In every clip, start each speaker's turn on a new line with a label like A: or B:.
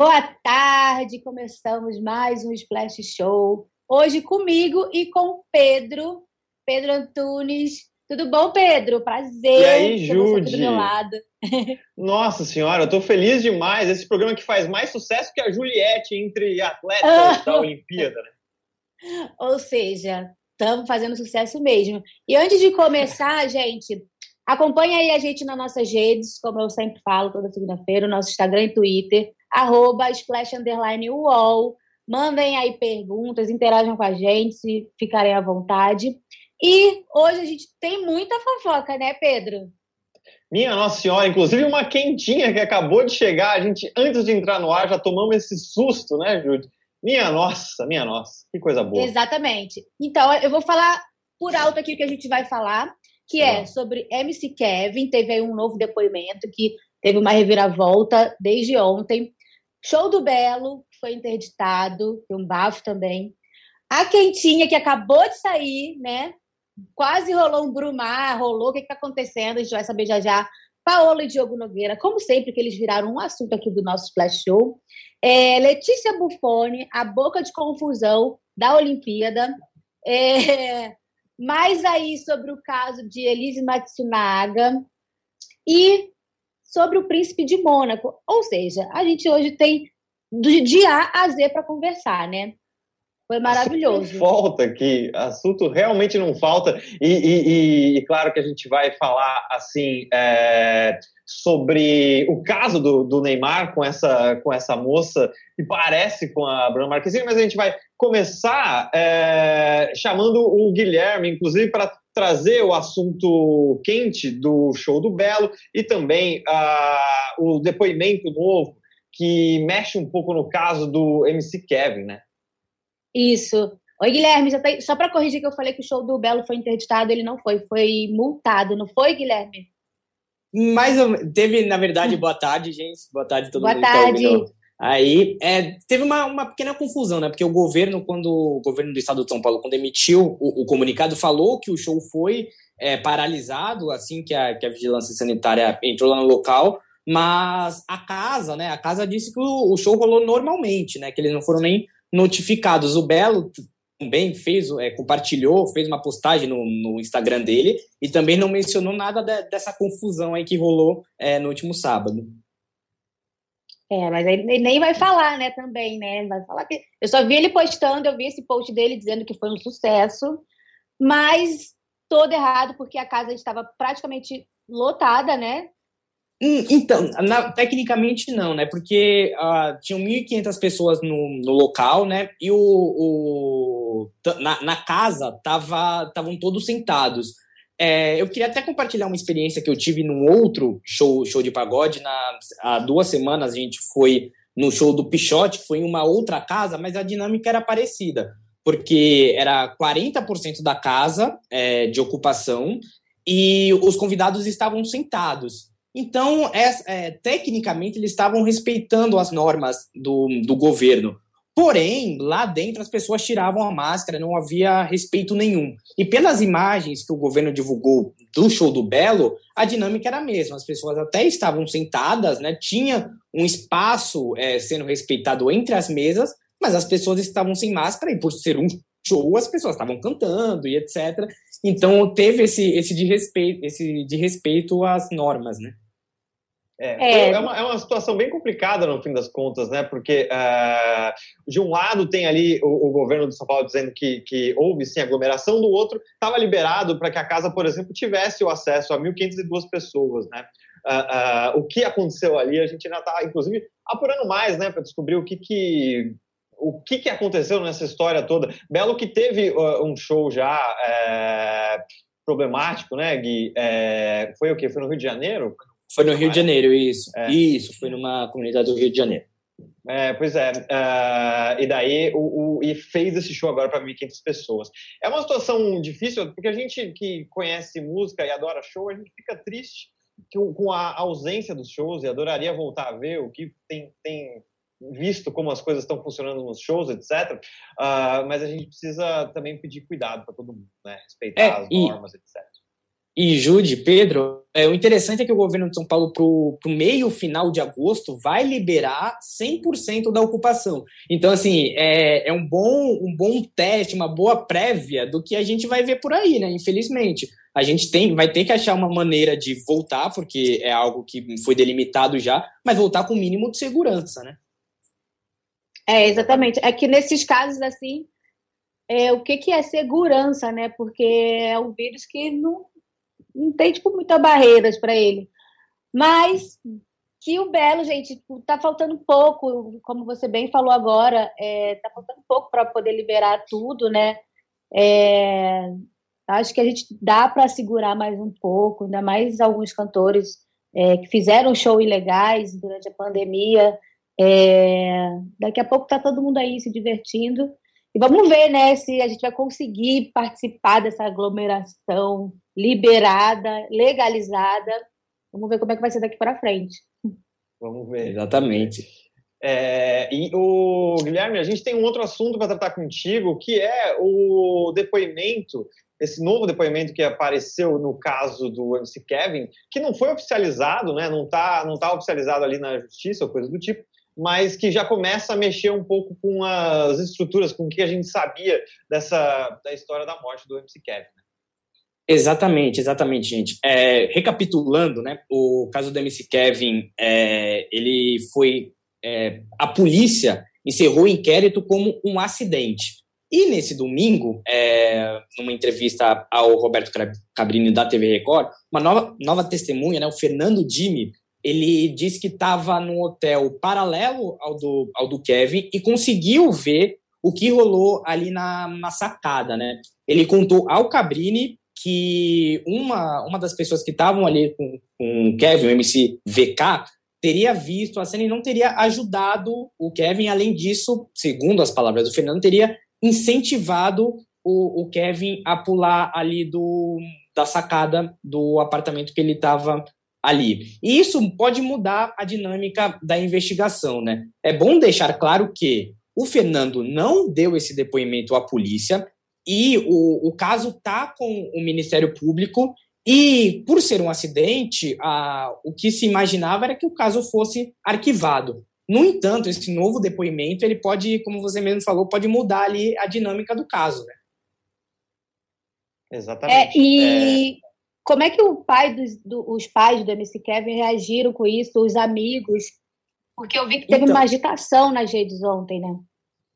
A: Boa tarde, começamos mais um Splash Show. Hoje comigo e com Pedro, Pedro Antunes. Tudo bom, Pedro? Prazer.
B: E aí, Jude?
A: Do meu lado.
B: Nossa senhora, eu tô feliz demais. Esse programa que faz mais sucesso que a Juliette entre atletas da Olimpíada, né?
A: Ou seja, estamos fazendo sucesso mesmo. E antes de começar, gente, acompanha aí a gente nas nossas redes, como eu sempre falo toda segunda-feira, o nosso Instagram e Twitter, arroba splash underline UOL. Mandem aí perguntas, interajam com a gente, se ficarem à vontade. E hoje a gente tem muita fofoca, né, Pedro?
B: Minha Nossa Senhora, inclusive uma quentinha que acabou de chegar. A gente, antes de entrar no ar, já tomamos esse susto, né, Júlio? Minha nossa, minha nossa, que coisa boa.
A: Exatamente. Então, eu vou falar por alto aqui o que a gente vai falar, que é sobre MC Kevin. Teve aí um novo depoimento que teve uma reviravolta desde ontem. Show do Belo, que foi interditado, tem um bafo também. A Quentinha, que acabou de sair, né? Quase rolou um brumar, rolou. O que está acontecendo? A gente vai saber já já. Paola e Diogo Nogueira, como sempre, que eles viraram um assunto aqui do nosso Flash Show. É, Letícia Buffoni, a boca de confusão da Olimpíada. É, mais aí sobre o caso de Elise Matsunaga e sobre o príncipe de Mônaco. Ou seja, a gente hoje tem de A a Z para conversar, né? Foi maravilhoso.
B: Falta aqui, assunto realmente não falta. E, e, e, claro que a gente vai falar assim é, sobre o caso do, do, Neymar com essa, com essa moça que parece com a Bruna Marquezine, mas a gente vai começar é, chamando o Guilherme, inclusive, para trazer o assunto quente do show do Belo e também uh, o depoimento novo que mexe um pouco no caso do MC Kevin, né?
A: Isso. Oi, Guilherme, tá... só para corrigir que eu falei que o show do Belo foi interditado, ele não foi, foi multado, não foi, Guilherme?
C: Mas teve, na verdade, boa tarde, gente. Boa tarde todo
A: boa
C: mundo.
A: Boa tá tarde. Tá
C: Aí é, teve uma, uma pequena confusão, né? Porque o governo, quando o governo do estado de São Paulo, quando emitiu o, o comunicado, falou que o show foi é, paralisado assim que a, que a vigilância sanitária entrou lá no local, mas a casa, né? A casa disse que o, o show rolou normalmente, né? Que eles não foram nem notificados. O Belo também fez, é, compartilhou, fez uma postagem no, no, Instagram dele e também não mencionou nada de, dessa confusão aí que rolou é, no último sábado.
A: É, mas ele nem vai falar, né, também, né? Vai falar que. Eu só vi ele postando, eu vi esse post dele dizendo que foi um sucesso, mas todo errado, porque a casa estava praticamente lotada, né?
C: Hum, então, na, tecnicamente não, né? Porque uh, tinham 1.500 pessoas no, no local, né? E o, o na, na, casa estavam todos sentados. É, eu queria até compartilhar uma experiência que eu tive num outro show, show de pagode. Na, há duas semanas a gente foi no show do Pichote, que foi em uma outra casa, mas a dinâmica era parecida. Porque era 40% da casa é, de ocupação e os convidados estavam sentados. Então, é, tecnicamente, eles estavam respeitando as normas do, do governo. Porém, lá dentro as pessoas tiravam a máscara, não havia respeito nenhum. E pelas imagens que o governo divulgou do show do Belo, a dinâmica era a mesma. As pessoas até estavam sentadas, né? Tinha um espaço é, sendo respeitado entre as mesas, mas as pessoas estavam sem máscara e por ser um show as pessoas estavam cantando e etc. Então teve esse, esse de respeito, esse de respeito às normas, né?
B: É, é. é, uma, é uma situação bem complicada no fim das contas, né? Porque uh, de um lado tem ali o, o, governo de São Paulo dizendo que, que houve sim aglomeração, do outro estava liberado para que a casa, por exemplo, tivesse o acesso a 1.502 pessoas, né? Uh, uh, o que aconteceu ali, a gente ainda está, inclusive, apurando mais, né, para descobrir o que, que o que, que aconteceu nessa história toda. Belo que teve um show já é, problemático, né, Gui? É, foi o quê? Foi no Rio de Janeiro?
C: Foi no Rio de Janeiro, isso. É. Isso, foi numa comunidade do Rio de Janeiro.
B: É, pois é. Uh, e daí o, o, e fez esse show agora para 1.500 pessoas. É uma situação difícil, porque a gente que conhece música e adora show, a gente fica triste com a ausência dos shows e adoraria voltar a ver o que tem, tem visto como as coisas estão funcionando nos shows, etc. Uh, ah, mas a gente precisa também pedir cuidado para todo mundo, né? respeitar é, as normas, etc.
C: e Jude, Pedro, é, o interessante é que o governo de São Paulo, para o meio final de agosto, vai liberar 100% da ocupação. Então, assim, é, é um, bom, um bom teste, uma boa prévia do que a gente vai ver por aí, né? Infelizmente. A gente tem, vai ter que achar uma maneira de voltar, porque é algo que foi delimitado já, mas voltar com o mínimo de segurança, né?
A: É, exatamente. É que nesses casos, assim, é, o que, que é segurança, né? Porque é um vírus que não, não tem, tipo, muitas barreiras para ele. Mas que o Belo, gente, tipo, tá faltando pouco, como você bem falou agora, é, tá faltando pouco para poder liberar tudo, né? É, acho que a gente dá para segurar mais um pouco, ainda mais alguns cantores é, que fizeram show ilegais durante a pandemia. É, daqui a pouco tá todo mundo aí se divertindo. E vamos ver, né, se a gente vai conseguir participar dessa aglomeração liberada, legalizada. Vamos ver como é que vai ser daqui para frente.
B: Vamos ver.
C: Exatamente.
B: É, e o Guilherme, a gente tem um outro assunto para tratar contigo, que é o depoimento, esse novo depoimento que apareceu no caso do MC Kevin, que não foi oficializado, né? Não está não tá oficializado ali na justiça ou coisa do tipo, mas que já começa a mexer um pouco com as estruturas, com o que a gente sabia dessa da história da morte do MC Kevin.
C: Exatamente, exatamente, gente. É, recapitulando, né, o caso do MC Kevin, é, ele foi, é, a polícia encerrou o inquérito como um acidente. E nesse domingo, é, numa entrevista ao Roberto Cabrini da TV Record, uma nova, nova testemunha, né, o Fernando Dimi, ele disse que estava num hotel paralelo ao do, ao do Kevin e conseguiu ver o que rolou ali na, na sacada, né? Ele contou ao Cabrini que uma, uma das pessoas que estavam ali com, com o Kevin, o MC VK, teria visto a cena e não teria ajudado o Kevin. Além disso, segundo as palavras do Fernando, teria incentivado o, o Kevin a pular ali do, da sacada do apartamento que ele estava ali. E isso pode mudar a dinâmica da investigação, né? É bom deixar claro que o Fernando não deu esse depoimento à polícia, e o, o caso está com o Ministério Público e, por ser um acidente, a, o que se imaginava era que o caso fosse arquivado. No entanto, esse novo depoimento, ele pode, como você mesmo falou, pode mudar ali a dinâmica do caso, né?
A: Exatamente. É, e é... como é que o pai dos, do, os pais do MC Kevin reagiram com isso, os amigos? Porque eu vi que teve então... uma agitação nas redes ontem, né?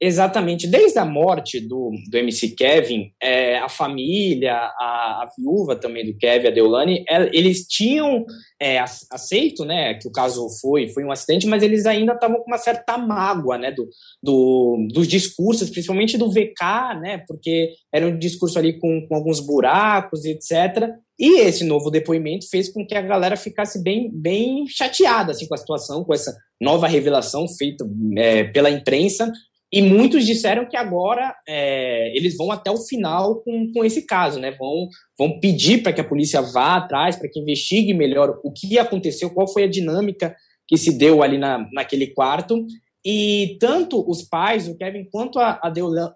C: Exatamente. Desde a morte do, do MC Kevin, é, a família, a, a, viúva também do Kevin, a Deolane, é, eles tinham é, aceito né, que o caso foi, foi um acidente, mas eles ainda estavam com uma certa mágoa né, do, do, dos discursos, principalmente do VK, né, porque era um discurso ali com, com alguns buracos, etc. E esse novo depoimento fez com que a galera ficasse bem, bem chateada assim, com a situação, com essa nova revelação feita é, pela imprensa, e muitos disseram que agora é, eles vão até o final com, com esse caso, né? Vão, vão pedir para que a polícia vá atrás, para que investigue melhor o que aconteceu, qual foi a dinâmica que se deu ali na, naquele quarto. E tanto os pais, o Kevin, quanto a, a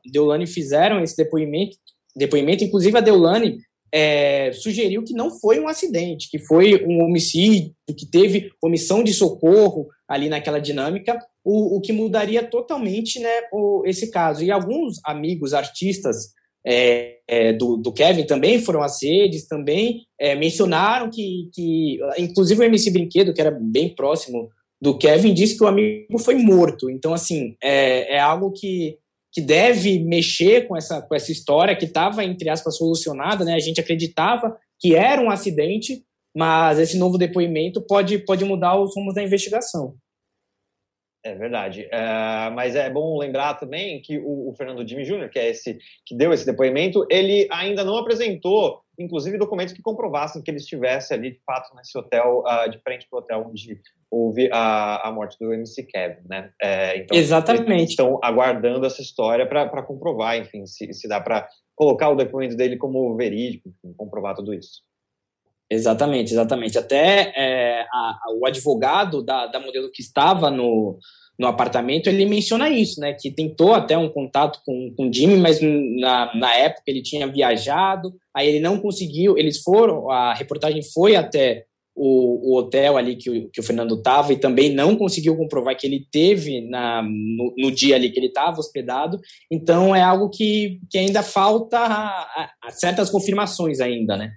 C: Deolane fizeram esse depoimento, depoimento. Inclusive, a Deolane é, sugeriu que não foi um acidente, que foi um homicídio, que teve omissão de socorro ali naquela dinâmica, o, o que mudaria totalmente né, o, esse caso. E alguns amigos artistas é, é, do, do, Kevin também foram às redes, também é, mencionaram que, que, inclusive o MC Brinquedo, que era bem próximo do Kevin, disse que o amigo foi morto. Então, assim, é, é algo que, que deve mexer com essa, com essa história que estava, entre aspas, solucionada, né? A gente acreditava que era um acidente, mas esse novo depoimento pode, pode mudar os rumos da investigação.
B: É verdade. Uh, mas é bom lembrar também que o, o, Fernando Jimmy Jr., que é esse que deu esse depoimento, ele ainda não apresentou, inclusive, documentos que comprovassem que ele estivesse ali, de fato, nesse hotel, uh, de frente para o hotel onde houve a, a morte do MC Kevin, né?
C: É, então, Exatamente.
B: Estão aguardando essa história para comprovar, enfim, se, se dá para colocar o depoimento dele como verídico, enfim, comprovar tudo isso.
C: Exatamente, exatamente. Até é, a, a, o advogado da, da modelo que estava no, no apartamento, ele menciona isso, né? Que tentou até um contato com, com o Jimmy, mas na, na época ele tinha viajado, aí ele não conseguiu, eles foram, a reportagem foi até o, o hotel ali que o, que o Fernando estava e também não conseguiu comprovar que ele teve na, no, no dia ali que ele estava hospedado, então é algo que, que ainda falta a, a certas confirmações ainda, né?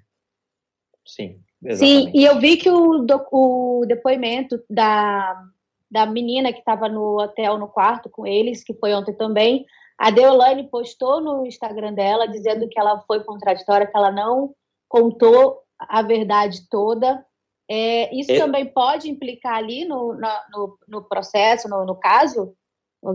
B: Sim.
A: Exatamente. Sim, e eu vi que o, o depoimento da da menina que estava no hotel, no quarto com eles, que foi ontem também. A Deolane postou no Instagram dela dizendo que ela foi contraditória, que ela não contou a verdade toda. É, isso também pode implicar ali no, no, no processo, no, no caso?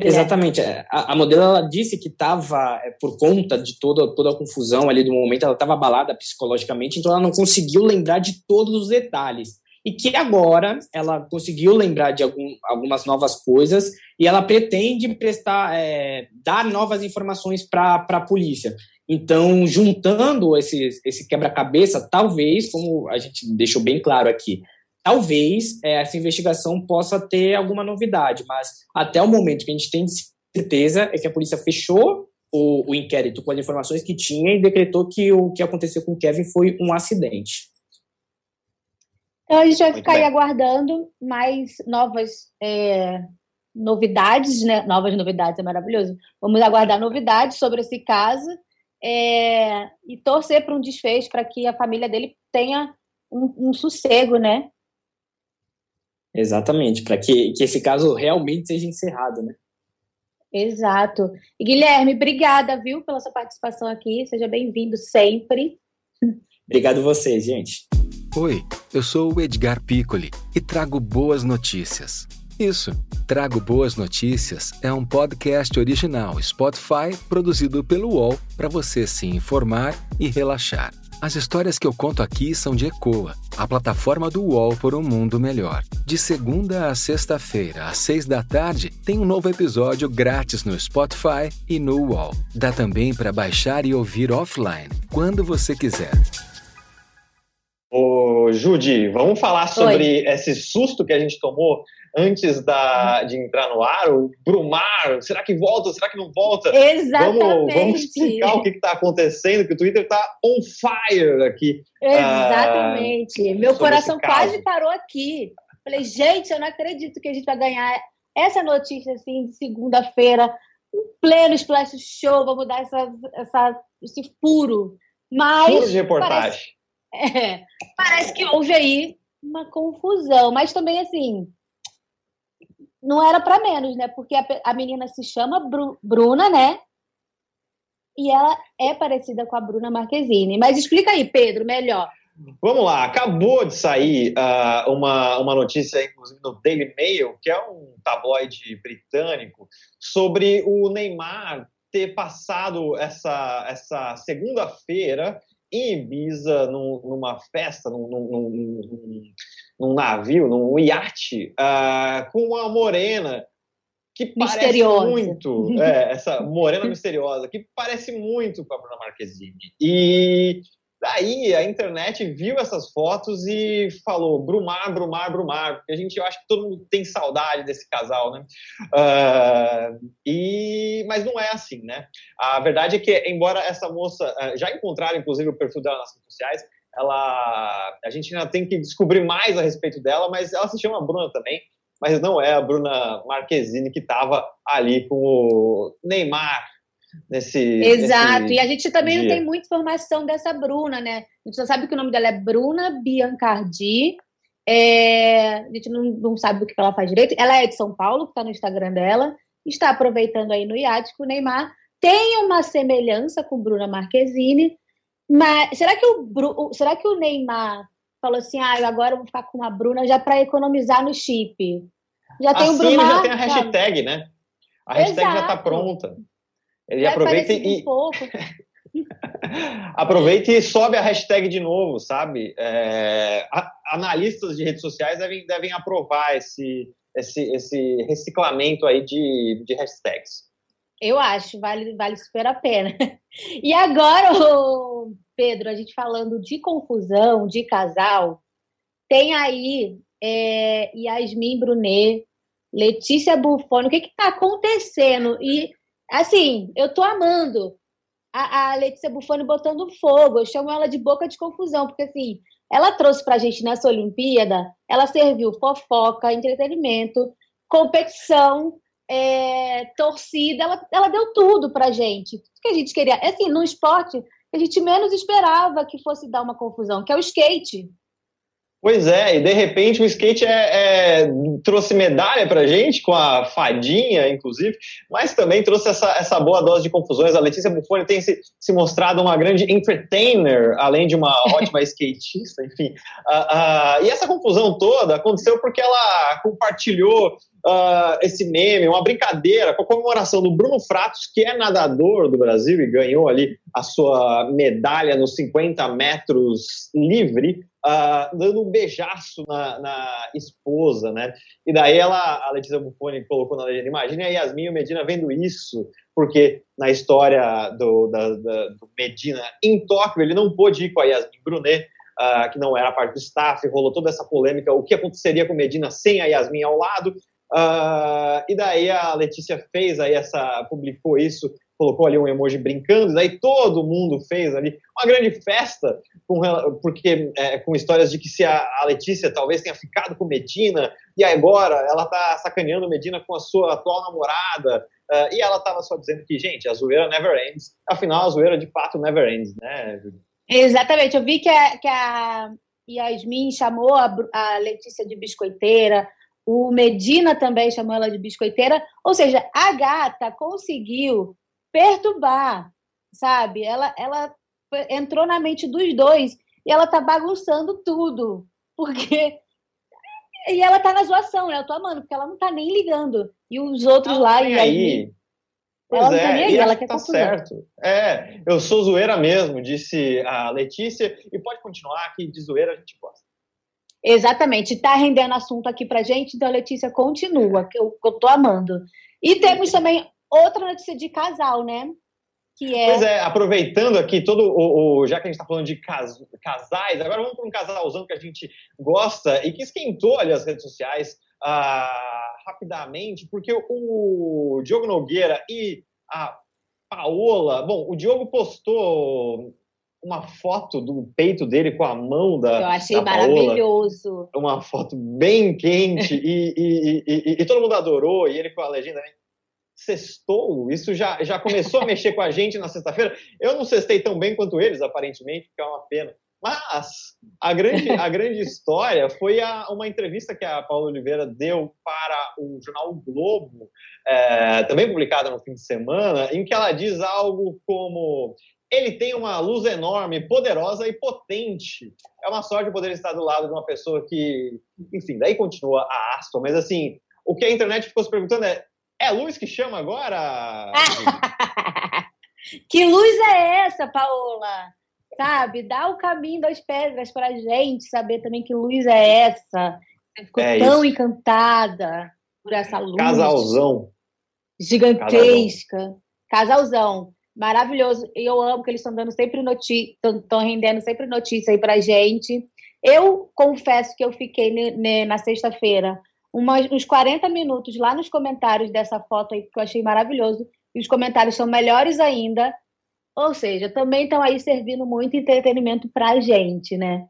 C: Exatamente. É, a, a modelo ela disse que estava, é, por conta de toda, toda a confusão ali do momento, ela estava abalada psicologicamente, então ela não conseguiu lembrar de todos os detalhes e que agora ela conseguiu lembrar de algum, algumas novas coisas e ela pretende prestar, é, dar novas informações para a polícia. Então, juntando esse, esse quebra-cabeça, talvez, como a gente deixou bem claro aqui, talvez é, essa investigação possa ter alguma novidade, mas até o momento que a gente tem certeza é que a polícia fechou o, o inquérito com as informações que tinha e decretou que o que aconteceu com o Kevin foi um acidente.
A: Então a gente vai Muito ficar bem. aí aguardando mais novas é, novidades, né? Novas novidades é maravilhoso. Vamos aguardar novidades sobre esse caso é, e torcer para um desfecho para que a família dele tenha um, um sossego, né?
C: Exatamente, para que, que esse caso realmente seja encerrado, né?
A: Exato. E Guilherme, obrigada, viu, pela sua participação aqui. Seja bem-vindo sempre.
C: Obrigado você, gente.
D: Oi, eu sou o Edgar Piccoli e trago boas notícias. Isso, Trago Boas Notícias é um podcast original Spotify produzido pelo UOL para você se informar e relaxar. As histórias que eu conto aqui são de Ecoa, a plataforma do UOL por um mundo melhor. De segunda a sexta-feira, às seis da tarde, tem um novo episódio grátis no Spotify e no UOL. Dá também para baixar e ouvir offline, quando você quiser.
B: Ô, Judy, vamos falar sobre Oi. esse susto que a gente tomou antes da, de entrar no ar, o Brumar, será que volta, será que não volta?
A: Exatamente.
B: Vamos, vamos explicar o que está acontecendo, que o Twitter está on fire aqui.
A: Exatamente. Uh, Meu coração quase parou aqui. Falei, gente, eu não acredito que a gente vai ganhar essa notícia assim de segunda-feira, em pleno Splash Show, vamos dar essa, essa, esse furo. Mas.
B: Furo de reportagem.
A: Parece, é, parece que houve aí uma confusão, mas também assim não era para menos, né? Porque a, a menina se chama Bru, Bruna, né? E ela é parecida com a Bruna Marquezine. Mas explica aí, Pedro, melhor.
B: Vamos lá, acabou de sair uh, uma, uma notícia, inclusive no Daily Mail, que é um tabloide britânico, sobre o Neymar ter passado essa, essa segunda-feira em Ibiza, num, numa festa, num, num, num, navio, num iate, uh, com uma morena que parece muito, é, essa morena misteriosa, que parece muito com a Bruna Marquezine. E Daí a internet viu essas fotos e falou Brumar, Brumar, Brumar, porque a gente, eu acho que todo mundo tem saudade desse casal, né? Uh, e, mas não é assim, né? A verdade é que, embora essa moça, uh, já encontraram inclusive o perfil dela nas redes sociais, ela, a gente ainda tem que descobrir mais a respeito dela, mas ela se chama Bruna também, mas não é a Bruna Marquezine que estava ali com o Neymar, nesse.
A: Exato,
B: nesse
A: e a gente também dia. não tem muita informação dessa Bruna, né? A gente só sabe que o nome dela é Bruna Biancardi. É... A gente não, não sabe o que ela faz direito. Ela é de São Paulo, que está no Instagram dela. Está aproveitando aí no iate com o Neymar. Tem uma semelhança com Bruna Marquezine, mas será que o, será que o Neymar falou assim: ah, agora eu vou ficar com a Bruna já para economizar no chip?
B: Já tem assim, o Bruna. já tem a hashtag, né? A hashtag Exato. já está pronta. Ele Vai aproveita e. Um pouco. aproveita e sobe a hashtag de novo, sabe? É, analistas de redes sociais devem, devem aprovar esse, esse, esse reciclamento aí de, de hashtags.
A: Eu acho, vale, vale super a pena. E agora, Pedro, a gente falando de confusão, de casal, tem aí é, Yasmin Brunet Letícia Bufone, o que está acontecendo? E, assim, eu tô amando a, a Letícia Bufone botando fogo. Eu chamo ela de boca de confusão, porque, assim, ela trouxe para a gente nessa Olimpíada, ela serviu fofoca, entretenimento, competição, é, torcida, ela, ela deu tudo para a gente. O que a gente queria. Assim, no esporte, a gente menos esperava que fosse dar uma confusão, que é o skate.
B: Pois é, e de repente o skate é, é, trouxe medalha pra gente, com a fadinha, inclusive, mas também trouxe essa, essa boa dose de confusões. A Letícia Buffoni tem se, se mostrado uma grande entertainer, além de uma ótima skatista, enfim. Uh, uh, e essa confusão toda aconteceu porque ela compartilhou uh, esse meme, uma brincadeira com a comemoração do Bruno Fratos, que é nadador do Brasil e ganhou ali a sua medalha nos 50 metros livre, uh, dando um beijaço na, na, esposa, né? E daí ela, a Letícia Buffoni colocou na legenda, imagine a Yasmin e o Medina vendo isso, porque na história do, da, da, do Medina em Tóquio, ele não pôde ir com a Yasmin Brunet, Uh, que não era parte do staff, rolou toda essa polêmica, o que aconteceria com Medina sem a Yasmin ao lado, Uh, e daí a Letícia fez aí essa, publicou isso, colocou ali um emoji brincando, daí todo mundo fez ali uma grande festa, com, porque é, com histórias de que se a, a, Letícia talvez tenha ficado com Medina, e agora ela tá sacaneando Medina com a sua atual namorada, uh, e ela tava só dizendo que, gente, a zoeira never ends, afinal a zoeira de fato never ends, né,
A: Exatamente, eu vi que a, que a Yasmin chamou a, a Letícia de biscoiteira, o Medina também chamou ela de biscoiteira. Ou seja, a gata conseguiu perturbar, sabe? Ela, ela entrou na mente dos dois e ela tá bagunçando tudo. Porque. E ela tá na zoação, né? Eu tô amando, porque ela não tá nem ligando. E os outros lá. E
B: aí. Pois ela é, não tá nem aí, ela quer tá confusão. certo. É, eu sou zoeira mesmo, disse a Letícia, e pode continuar que de zoeira a gente gosta.
A: Exatamente, está rendendo assunto aqui para gente, então Letícia continua, que eu, que eu tô amando. E temos também outra notícia de casal, né?
B: Que é... Pois é, aproveitando aqui todo o, o já que a gente está falando de cas, casais, agora vamos para um casalzão que a gente gosta e que esquentou ali as redes sociais ah, rapidamente, porque o Diogo Nogueira e a Paola, bom, o Diogo postou uma foto do peito dele com a mão da.
A: Eu achei da maravilhoso.
B: Uma foto bem quente e, e, e, e, todo mundo adorou. E ele com a legenda. Sextou, isso já, já começou a mexer com a gente na sexta-feira. Eu não cestei tão bem quanto eles, aparentemente, que é uma pena. Mas a grande, a grande história foi a, uma entrevista que a Paula Oliveira deu para o jornal o Globo, é, também publicada no fim de semana, em que ela diz algo como ele tem uma luz enorme, poderosa e potente. É uma sorte poder estar do lado de uma pessoa que, enfim, daí continua a aspa, mas assim, o que a internet ficou se perguntando é: é a luz que chama agora?
A: que luz é essa, Paola? Sabe, dá o caminho das pedras para a gente saber também que luz é essa. Você ficou é tão isso. encantada por essa luz.
B: Casalzão.
A: Gigantesca. Casalzão. Casalzão maravilhoso. E eu amo que eles estão dando sempre notícia, estão rendendo sempre notícia aí pra gente. Eu confesso que eu fiquei na sexta-feira uns 40 minutos lá nos comentários dessa foto aí, que eu achei maravilhoso. E os comentários são melhores ainda. Ou seja, também estão aí servindo muito entretenimento pra gente, né?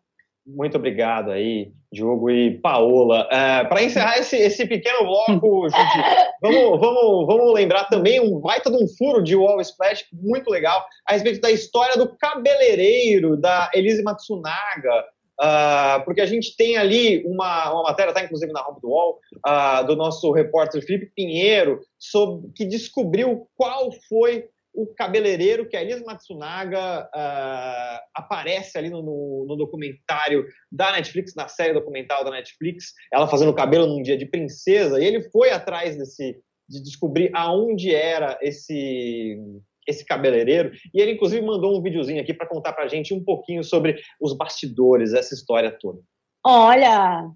B: Muito obrigado aí, Diogo e Paola. É, Para encerrar esse, esse pequeno bloco, Judy, vamos, vamos, vamos lembrar também um baita de um furo de Wall Splash muito legal a respeito da história do cabeleireiro da Elise Matsunaga. Uh, porque a gente tem ali uma, uma matéria, está inclusive na Home do Wall, uh, do nosso repórter Felipe Pinheiro, sobre, que descobriu qual foi o cabeleireiro, que a Elisa Matsunaga uh, aparece ali no, no, no, documentário da Netflix, na série documental da Netflix, ela fazendo cabelo num dia de princesa, e ele foi atrás desse, de descobrir aonde era esse esse cabeleireiro, e ele inclusive mandou um videozinho aqui para contar pra gente um pouquinho sobre os bastidores, essa história toda.
A: Olha!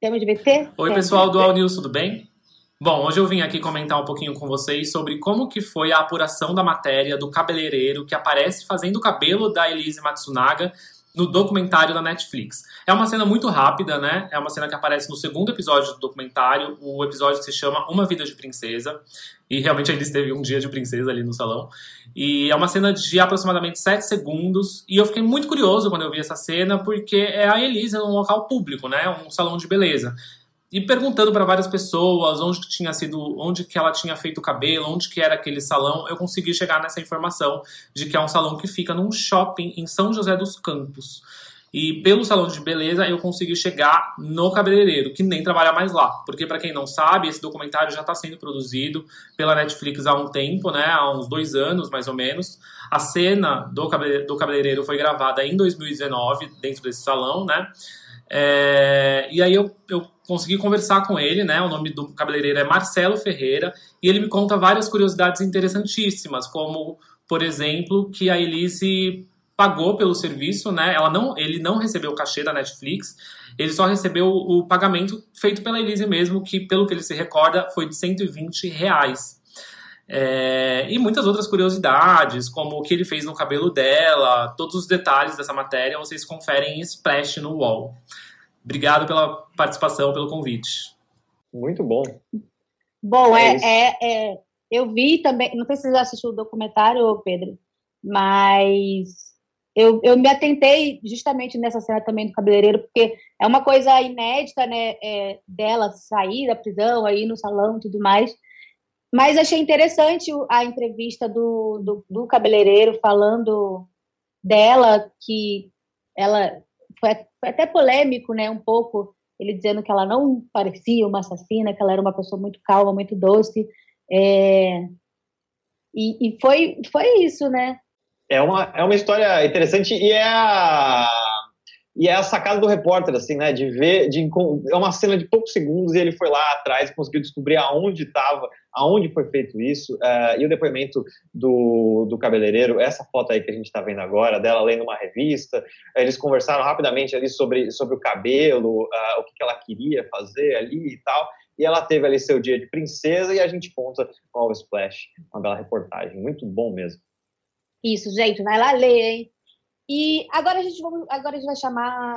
A: Temos de BT?
E: Oi, pessoal do All News, tudo bem? Bom, hoje eu vim aqui comentar um pouquinho com vocês sobre como que foi a apuração da matéria do cabeleireiro que aparece fazendo o cabelo da Elise Matsunaga no documentário da Netflix. É uma cena muito rápida, né? É uma cena que aparece no segundo episódio do documentário. O episódio se chama Uma Vida de Princesa. E realmente a Elise teve um dia de princesa ali no salão. E é uma cena de aproximadamente 7 segundos. E eu fiquei muito curioso quando eu vi essa cena, porque é a Elise num local público, né? Um salão de beleza e perguntando para várias pessoas onde que tinha sido, onde que ela tinha feito o cabelo, onde que era aquele salão, eu consegui chegar nessa informação de que é um salão que fica num shopping em São José dos Campos. E pelo salão de beleza eu consegui chegar no cabeleireiro, que nem trabalha mais lá. Porque, para quem não sabe, esse documentário já está sendo produzido pela Netflix há um tempo, né? Há uns dois anos, mais ou menos. A cena do cabeleireiro foi gravada em 2019, dentro desse salão, né? É, e aí eu, eu consegui conversar com ele, né? O nome do cabeleireiro é Marcelo Ferreira, e ele me conta várias curiosidades interessantíssimas, como, por exemplo, que a Elise pagou pelo serviço, né? Ela não, ele não recebeu o cachê da Netflix, ele só recebeu o pagamento feito pela Elise mesmo, que, pelo que ele se recorda, foi de 120 reais. É, e muitas outras curiosidades, como o que ele fez no cabelo dela, todos os detalhes dessa matéria vocês conferem em Splash no UOL. Obrigado pela participação, pelo convite.
B: Muito bom.
A: Bom, é, é, é, eu vi também, não sei se você já assistiu o documentário, Pedro, mas eu, eu me atentei justamente nessa cena também do cabeleireiro, porque é uma coisa inédita, né, é, dela sair da prisão, aí no salão e tudo mais, mas achei interessante a entrevista do, do, do cabeleireiro falando dela, que ela foi, até polêmico, né? Um pouco, ele dizendo que ela não parecia uma assassina, que ela era uma pessoa muito calma, muito doce. É, e, e foi, foi isso, né?
B: É uma, é uma história interessante e é a e é a sacada do repórter, assim, né? De ver, de, é uma cena de poucos segundos e ele foi lá atrás e conseguiu descobrir aonde estava, aonde foi feito isso. Uh, e o depoimento do, do cabeleireiro, essa foto aí que a gente está vendo agora, dela lendo uma revista, eles conversaram rapidamente ali sobre, sobre o cabelo, uh, o que, que ela queria fazer ali e tal. E ela teve ali seu dia de princesa e a gente conta com o Splash, uma bela reportagem. Muito bom mesmo.
A: Isso, gente, vai lá ler, hein? E agora a gente, vamos, agora a gente vai chamar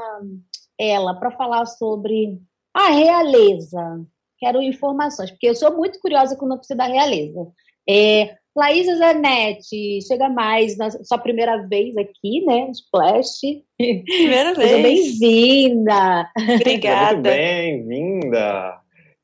A: ela para falar sobre a realeza. Quero informações, porque eu sou muito curiosa com o notícia da realeza. É, Laísa Zanetti, chega mais na sua primeira vez aqui, né? Splash.
F: Primeira vez.
A: bem-vinda.
F: Obrigada.
B: Muito bem-vinda.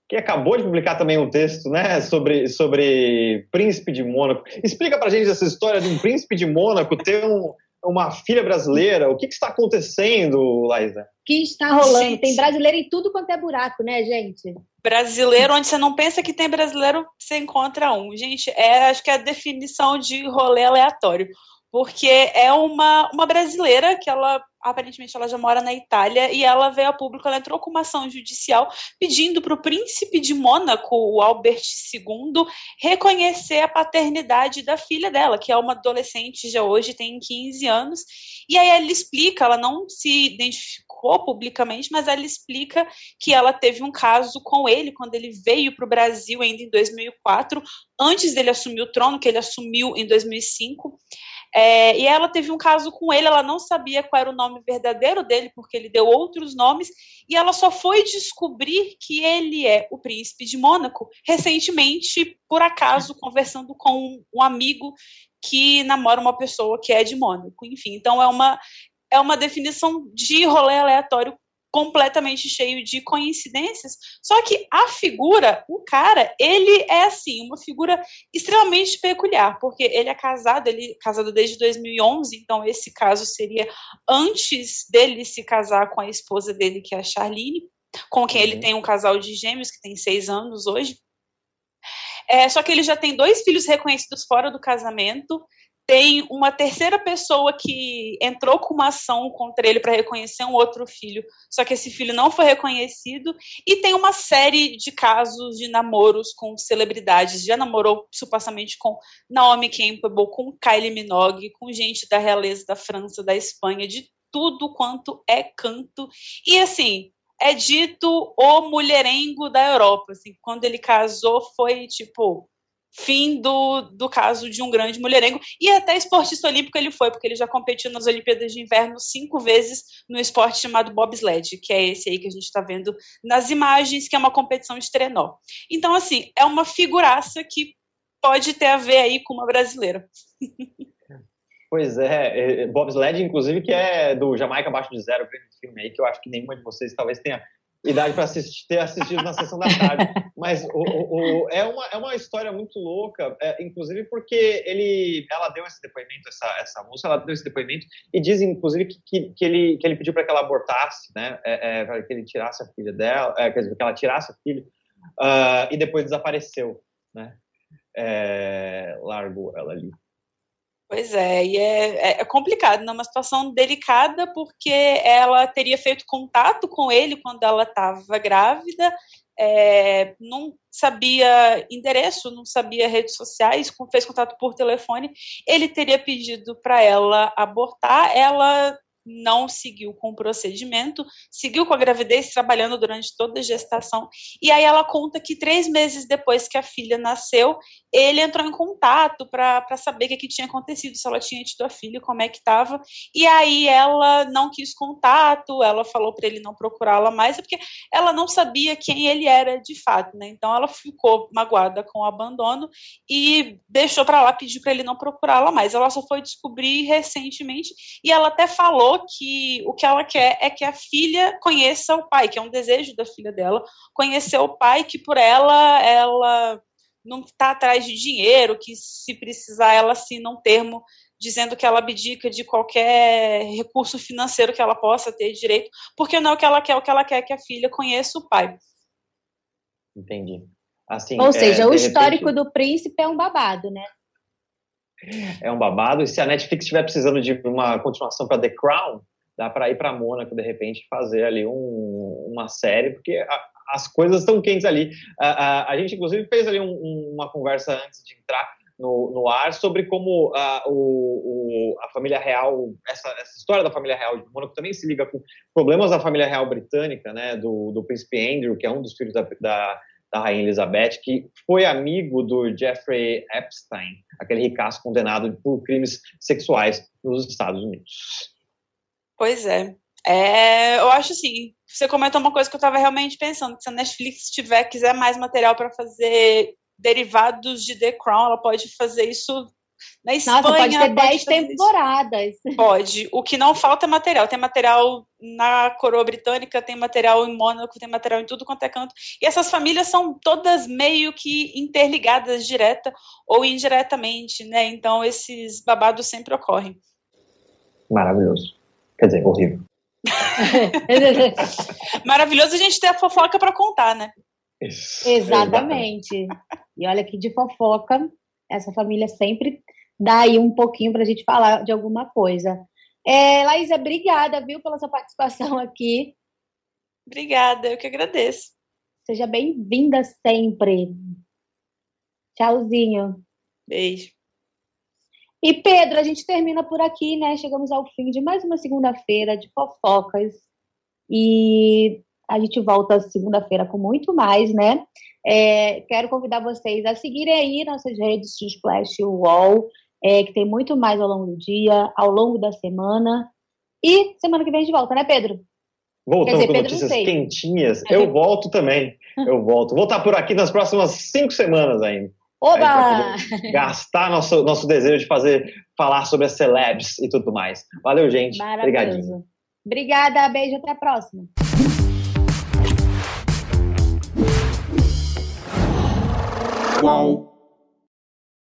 B: Que acabou de publicar também um texto, né, sobre, sobre Príncipe de Mônaco. Explica pra gente essa história de um Príncipe de Mônaco ter um, uma filha brasileira? O que, que está acontecendo, Laísa? O
A: que está rolando? Gente. Tem brasileiro em tudo quanto é buraco, né, gente?
F: Brasileiro, onde você não pensa que tem brasileiro, você encontra um. Gente, é, acho que é a definição de rolê aleatório. Porque é uma, uma brasileira que ela aparentemente ela já mora na Itália e ela veio a público, ela entrou com uma ação judicial pedindo para o príncipe de Mônaco, o Albert II, reconhecer a paternidade da filha dela, que é uma adolescente já hoje, tem 15 anos. E aí ela explica, ela não se identificou publicamente, mas ela explica que ela teve um caso com ele quando ele veio para o Brasil ainda em 2004, antes dele assumir o trono, que ele assumiu em 2005. É, e ela teve um caso com ele, ela não sabia qual era o nome verdadeiro dele, porque ele deu outros nomes, e ela só foi descobrir que ele é o príncipe de Mônaco recentemente, por acaso, conversando com um amigo que namora uma pessoa que é de Mônaco. Enfim, então é uma, é uma definição de rolê aleatório completamente cheio de coincidências. Só que a figura, o cara, ele é assim, uma figura extremamente peculiar, porque ele é casado, ele é casado desde 2011, então esse caso seria antes dele se casar com a esposa dele, que é a Charlene, com quem uhum. ele tem um casal de gêmeos que tem seis anos hoje. É, só que ele já tem dois filhos reconhecidos fora do casamento, tem uma terceira pessoa que entrou com uma ação contra ele para reconhecer um outro filho, só que esse filho não foi reconhecido, e tem uma série de casos de namoros com celebridades. Já namorou supostamente com Naomi Campbell, com Kylie Minogue, com gente da realeza da França, da Espanha, de tudo quanto é canto. E assim, é dito o mulherengo da Europa. Assim, quando ele casou, foi tipo fim do, do caso de um grande mulherengo. E até esportista olímpico ele foi, porque ele já competiu nas Olimpíadas de Inverno cinco vezes no esporte chamado bobsled, que é esse aí que a gente está vendo nas imagens, que é uma competição de trenó. Então, assim, é uma figuraça que pode ter a ver aí com uma brasileira.
B: Pois é, é bobsled, inclusive, que é do Jamaica Abaixo de Zero, grande filme aí, que eu acho que nenhuma de vocês talvez tenha idade para assistir, ter assistido na sessão da tarde. Mas o, o, o, é, uma, é uma história muito louca, é, inclusive porque ele, ela deu esse depoimento, essa, essa moça, ela deu esse depoimento e diz, inclusive, que, que, que ele, que ele pediu para que ela abortasse, né, é, é, para que ele tirasse a filha dela, é, quer dizer, que ela tirasse a filha, uh, e depois desapareceu, né, é, largou ela ali.
F: Pois é, e é, é, é complicado, né? situação delicada, porque ela teria feito contato com ele quando ela estava grávida, é, não sabia endereço, não sabia redes sociais, fez contato por telefone. Ele teria pedido para ela abortar, ela não seguiu com o procedimento, seguiu com a gravidez, trabalhando durante toda a gestação. E aí ela conta que três meses depois que a filha nasceu, ele entrou em contato para saber o que, que, tinha acontecido, se ela tinha tido a filha, como é que estava. E aí ela não quis contato, ela falou para ele não procurá-la mais, porque ela não sabia quem ele era de fato, né? Então ela ficou magoada com o abandono e deixou para lá, pediu para ele não procurá-la mais. Ela só foi descobrir recentemente e ela até falou falou que o que ela quer é que a filha conheça o pai, que é um desejo da filha dela, conhecer o pai, que por ela, ela não está atrás de dinheiro, que se precisar ela assina um termo dizendo que ela abdica de qualquer recurso financeiro que ela possa ter direito, porque não é o que ela quer, o que ela quer é que a filha conheça o pai.
B: Entendi. Assim,
A: Ou seja, é, o histórico repente... do príncipe é um babado, né?
B: É um babado. E se a Netflix estiver precisando de uma continuação para The Crown, dá para ir para Mônaco de repente fazer ali um, uma série, porque a, as coisas estão quentes ali. A, a, a, gente inclusive fez ali um, um, uma conversa antes de entrar no, no ar sobre como o, o, a família real, essa, essa, história da família real de Mônaco também se liga com problemas da família real britânica, né, do, do príncipe Andrew, que é um dos filhos da, da da Rainha Elizabeth, que foi amigo do Jeffrey Epstein, aquele ricaço condenado por crimes sexuais nos Estados Unidos.
F: Pois é. é eu acho assim, você comentou uma coisa que eu estava realmente pensando, se a Netflix tiver, quiser mais material para fazer derivados de The Crown, ela pode fazer isso na Espanha. Nossa,
A: pode ter 10 temporadas.
F: Isso. Pode. O que não falta é material. Tem material na coroa britânica, tem material em Mônaco, tem material em tudo quanto é canto. E essas famílias são todas meio que interligadas, direta ou indiretamente, né? Então esses babados sempre ocorrem.
B: Maravilhoso. Quer dizer, horrível.
F: Maravilhoso a gente ter a fofoca para contar, né?
A: Isso, exatamente. exatamente. E olha que de fofoca, essa família sempre dá aí um pouquinho para a gente falar de alguma coisa. É, Laísa, obrigada, viu, pela sua participação aqui.
F: Obrigada, eu que agradeço.
A: Seja bem-vinda sempre. Tchauzinho.
F: Beijo.
A: E Pedro, a gente termina por aqui, né? Chegamos ao fim de mais uma segunda-feira de fofocas. E a gente volta segunda-feira com muito mais, né? É, quero convidar vocês a seguirem aí nossas redes de Splash Wall é, que tem muito mais ao longo do dia, ao longo da semana. E semana que vem a gente volta, né, Pedro?
B: Voltando dizer, com Pedro notícias quentinhas. Eu volto também. Eu volto. Vou estar por aqui nas próximas cinco semanas ainda.
A: Oba!
B: Gastar nosso, nosso desejo de fazer, falar sobre as celebs e tudo mais. Valeu, gente. Obrigadinho.
A: Obrigada, beijo, até a próxima. Uau.